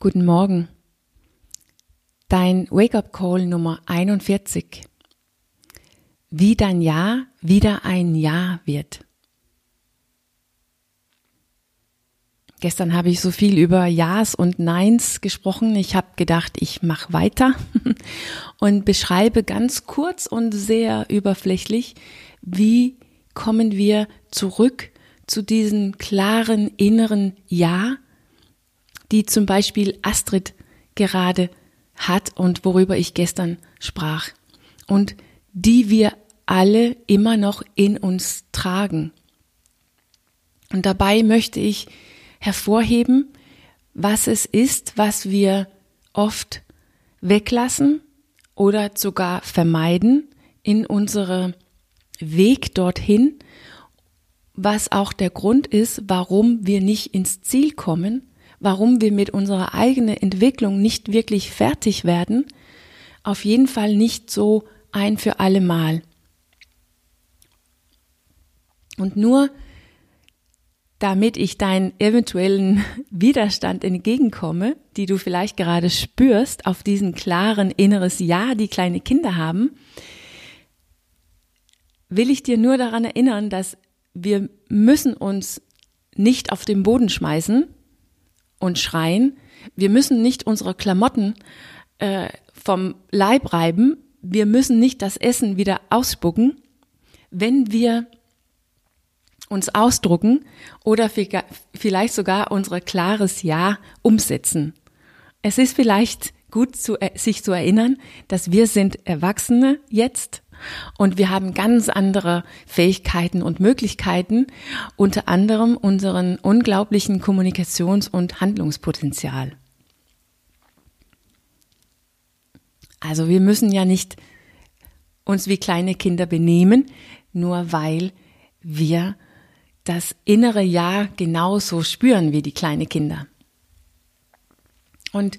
Guten Morgen. Dein Wake-up-Call Nummer 41. Wie dein Ja wieder ein Ja wird. Gestern habe ich so viel über Ja's und Neins gesprochen. Ich habe gedacht, ich mache weiter und beschreibe ganz kurz und sehr überflächlich, wie kommen wir zurück zu diesem klaren inneren Ja, die zum Beispiel Astrid gerade hat und worüber ich gestern sprach und die wir alle immer noch in uns tragen. Und dabei möchte ich hervorheben, was es ist, was wir oft weglassen oder sogar vermeiden in unserem Weg dorthin, was auch der Grund ist, warum wir nicht ins Ziel kommen warum wir mit unserer eigenen Entwicklung nicht wirklich fertig werden, auf jeden Fall nicht so ein für alle Mal. Und nur damit ich deinen eventuellen Widerstand entgegenkomme, die du vielleicht gerade spürst auf diesen klaren inneres Ja, die kleine Kinder haben, will ich dir nur daran erinnern, dass wir müssen uns nicht auf den Boden schmeißen, und schreien. Wir müssen nicht unsere Klamotten äh, vom Leib reiben. Wir müssen nicht das Essen wieder ausspucken, wenn wir uns ausdrucken oder vielleicht sogar unser klares Ja umsetzen. Es ist vielleicht gut, zu, sich zu erinnern, dass wir sind Erwachsene jetzt und wir haben ganz andere Fähigkeiten und Möglichkeiten, unter anderem unseren unglaublichen Kommunikations- und Handlungspotenzial. Also wir müssen ja nicht uns wie kleine Kinder benehmen, nur weil wir das innere Ja genauso spüren wie die kleinen Kinder. Und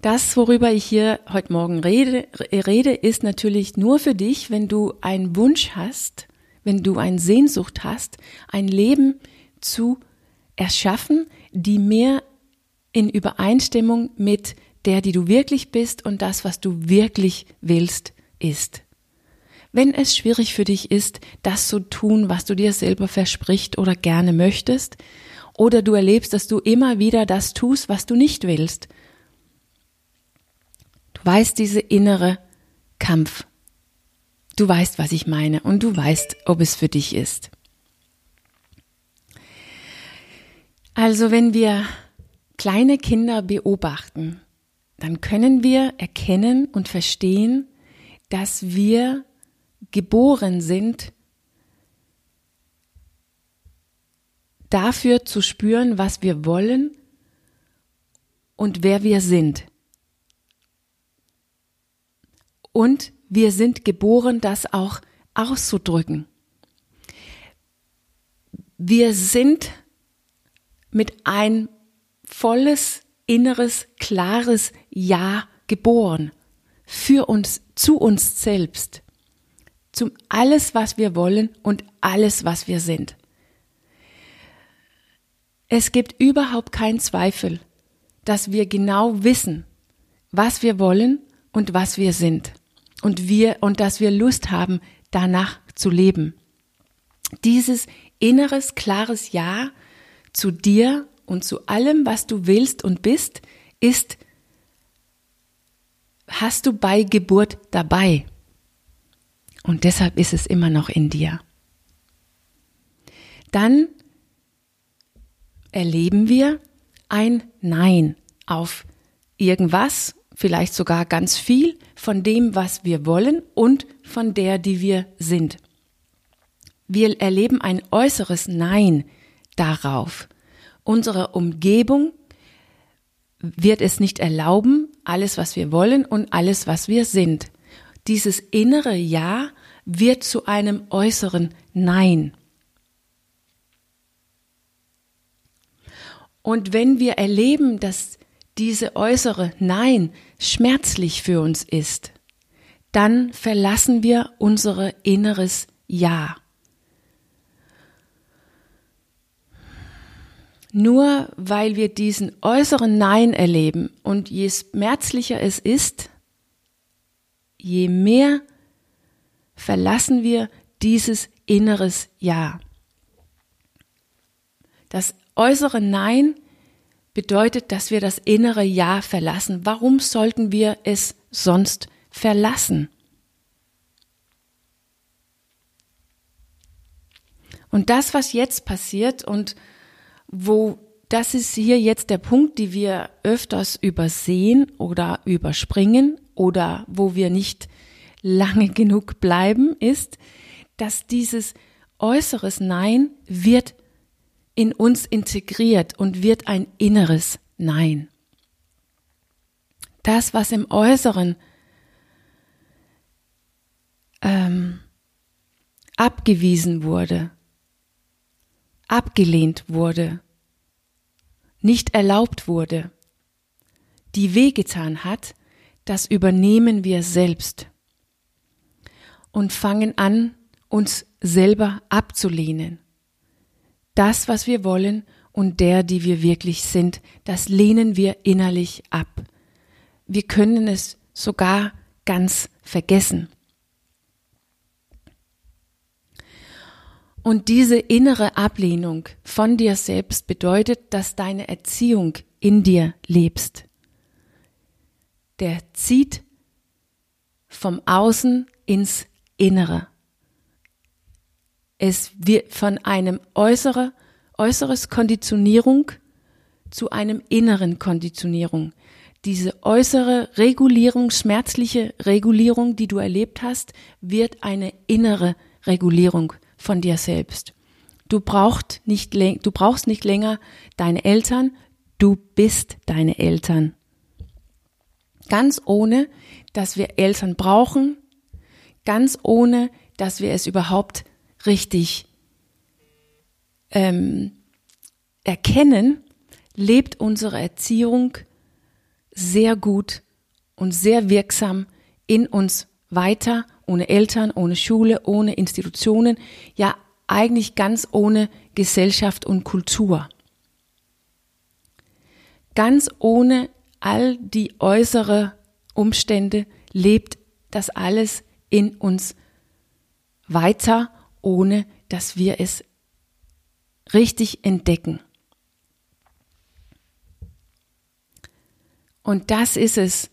das, worüber ich hier heute Morgen rede, rede, ist natürlich nur für dich, wenn du einen Wunsch hast, wenn du eine Sehnsucht hast, ein Leben zu erschaffen, die mehr in Übereinstimmung mit der, die du wirklich bist und das, was du wirklich willst, ist. Wenn es schwierig für dich ist, das zu tun, was du dir selber verspricht oder gerne möchtest, oder du erlebst, dass du immer wieder das tust, was du nicht willst, weißt diese innere Kampf. Du weißt, was ich meine und du weißt, ob es für dich ist. Also wenn wir kleine Kinder beobachten, dann können wir erkennen und verstehen, dass wir geboren sind, dafür zu spüren, was wir wollen und wer wir sind. Und wir sind geboren, das auch auszudrücken. Wir sind mit ein volles, inneres, klares Ja geboren. Für uns, zu uns selbst. Zum alles, was wir wollen und alles, was wir sind. Es gibt überhaupt keinen Zweifel, dass wir genau wissen, was wir wollen und was wir sind und wir und dass wir Lust haben, danach zu leben. Dieses inneres klares Ja zu dir und zu allem, was du willst und bist, ist hast du bei Geburt dabei. Und deshalb ist es immer noch in dir. Dann erleben wir ein Nein auf irgendwas vielleicht sogar ganz viel von dem, was wir wollen und von der, die wir sind. Wir erleben ein äußeres Nein darauf. Unsere Umgebung wird es nicht erlauben, alles, was wir wollen und alles, was wir sind. Dieses innere Ja wird zu einem äußeren Nein. Und wenn wir erleben, dass diese äußere Nein schmerzlich für uns ist, dann verlassen wir unsere inneres Ja. Nur weil wir diesen äußeren Nein erleben und je schmerzlicher es ist, je mehr verlassen wir dieses inneres Ja. Das äußere Nein bedeutet, dass wir das innere Ja verlassen. Warum sollten wir es sonst verlassen? Und das, was jetzt passiert und wo das ist hier jetzt der Punkt, die wir öfters übersehen oder überspringen oder wo wir nicht lange genug bleiben, ist, dass dieses äußeres Nein wird in uns integriert und wird ein inneres Nein. Das, was im Äußeren ähm, abgewiesen wurde, abgelehnt wurde, nicht erlaubt wurde, die wehgetan hat, das übernehmen wir selbst und fangen an, uns selber abzulehnen. Das, was wir wollen und der, die wir wirklich sind, das lehnen wir innerlich ab. Wir können es sogar ganz vergessen. Und diese innere Ablehnung von dir selbst bedeutet, dass deine Erziehung in dir lebst. Der zieht vom Außen ins Innere. Es wird von einem äußere, äußeres Konditionierung zu einem inneren Konditionierung. Diese äußere Regulierung, schmerzliche Regulierung, die du erlebt hast, wird eine innere Regulierung von dir selbst. Du brauchst nicht, du brauchst nicht länger deine Eltern, du bist deine Eltern. Ganz ohne, dass wir Eltern brauchen, ganz ohne, dass wir es überhaupt richtig ähm, erkennen, lebt unsere Erziehung sehr gut und sehr wirksam in uns weiter ohne Eltern, ohne Schule, ohne Institutionen, ja eigentlich ganz ohne Gesellschaft und Kultur. Ganz ohne all die äußere Umstände lebt das alles in uns weiter, ohne dass wir es richtig entdecken. Und das ist es,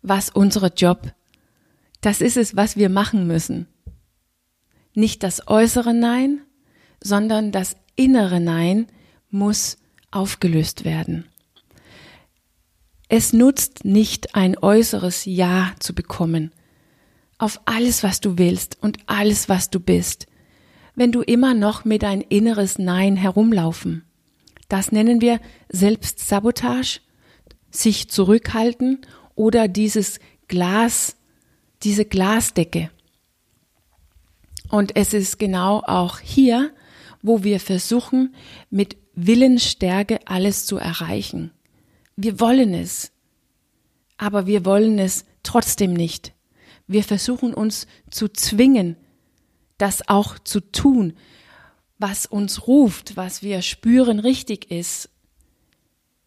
was unser Job das ist es, was wir machen müssen. Nicht das äußere Nein, sondern das innere Nein muss aufgelöst werden. Es nutzt nicht ein äußeres Ja zu bekommen auf alles, was du willst und alles, was du bist, wenn du immer noch mit ein inneres Nein herumlaufen. Das nennen wir Selbstsabotage, sich zurückhalten oder dieses Glas diese Glasdecke. Und es ist genau auch hier, wo wir versuchen, mit Willensstärke alles zu erreichen. Wir wollen es, aber wir wollen es trotzdem nicht. Wir versuchen uns zu zwingen, das auch zu tun, was uns ruft, was wir spüren richtig ist.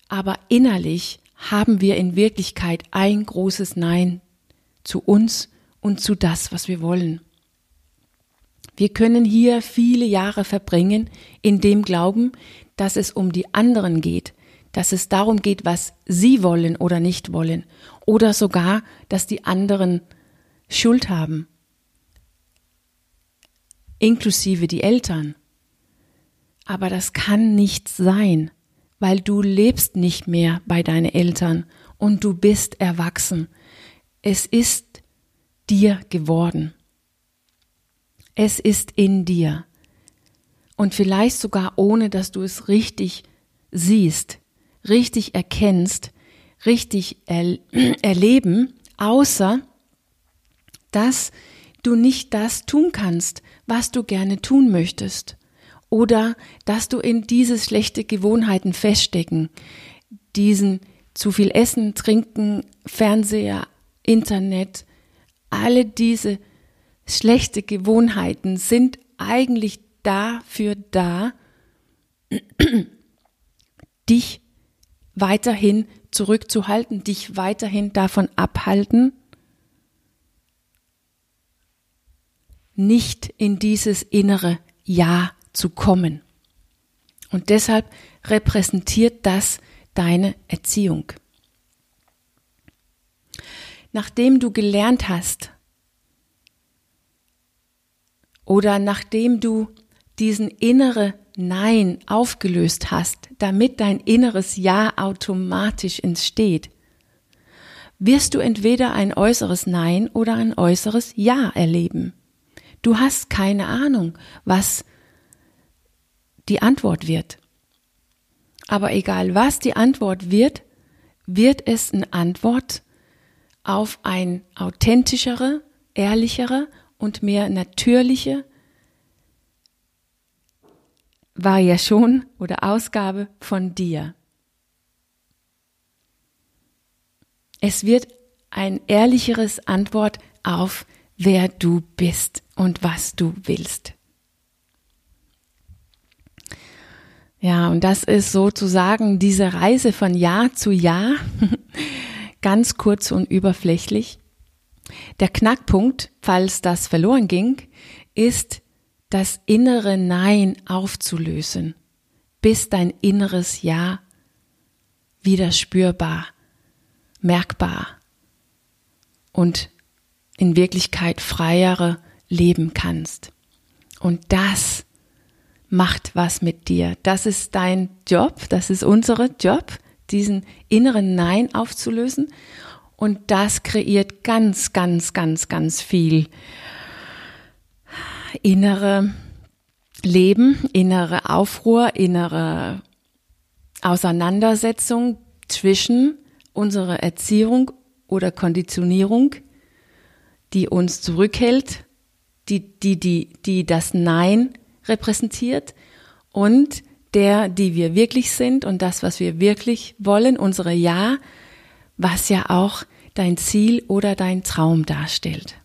Aber innerlich haben wir in Wirklichkeit ein großes Nein zu uns und zu das, was wir wollen. Wir können hier viele Jahre verbringen in dem Glauben, dass es um die anderen geht, dass es darum geht, was sie wollen oder nicht wollen, oder sogar, dass die anderen Schuld haben, inklusive die Eltern. Aber das kann nicht sein, weil du lebst nicht mehr bei deinen Eltern und du bist erwachsen. Es ist dir geworden. Es ist in dir. Und vielleicht sogar ohne, dass du es richtig siehst, richtig erkennst, richtig er erleben, außer dass du nicht das tun kannst, was du gerne tun möchtest. Oder dass du in diese schlechte Gewohnheiten feststecken, diesen zu viel Essen, Trinken, Fernseher, Internet, alle diese schlechte Gewohnheiten sind eigentlich dafür da, dich weiterhin zurückzuhalten, dich weiterhin davon abhalten, nicht in dieses innere Ja zu kommen. Und deshalb repräsentiert das deine Erziehung. Nachdem du gelernt hast oder nachdem du diesen innere Nein aufgelöst hast, damit dein inneres Ja automatisch entsteht, wirst du entweder ein äußeres Nein oder ein äußeres Ja erleben. Du hast keine Ahnung, was die Antwort wird. Aber egal was die Antwort wird, wird es eine Antwort auf ein authentischere, ehrlichere und mehr natürliche Variation oder Ausgabe von dir. Es wird ein ehrlicheres Antwort auf, wer du bist und was du willst. Ja, und das ist sozusagen diese Reise von Jahr zu Jahr, ganz kurz und überflächlich. Der Knackpunkt, falls das verloren ging, ist das innere Nein aufzulösen, bis dein inneres Ja wieder spürbar, merkbar und in Wirklichkeit freiere leben kannst. Und das macht was mit dir. Das ist dein Job, das ist unsere Job, diesen inneren Nein aufzulösen. Und das kreiert ganz, ganz, ganz, ganz viel innere Leben, innere Aufruhr, innere Auseinandersetzung zwischen unserer Erziehung oder Konditionierung, die uns zurückhält, die, die, die, die das Nein repräsentiert und der, die wir wirklich sind und das, was wir wirklich wollen, unsere Ja, was ja auch dein Ziel oder dein Traum darstellt.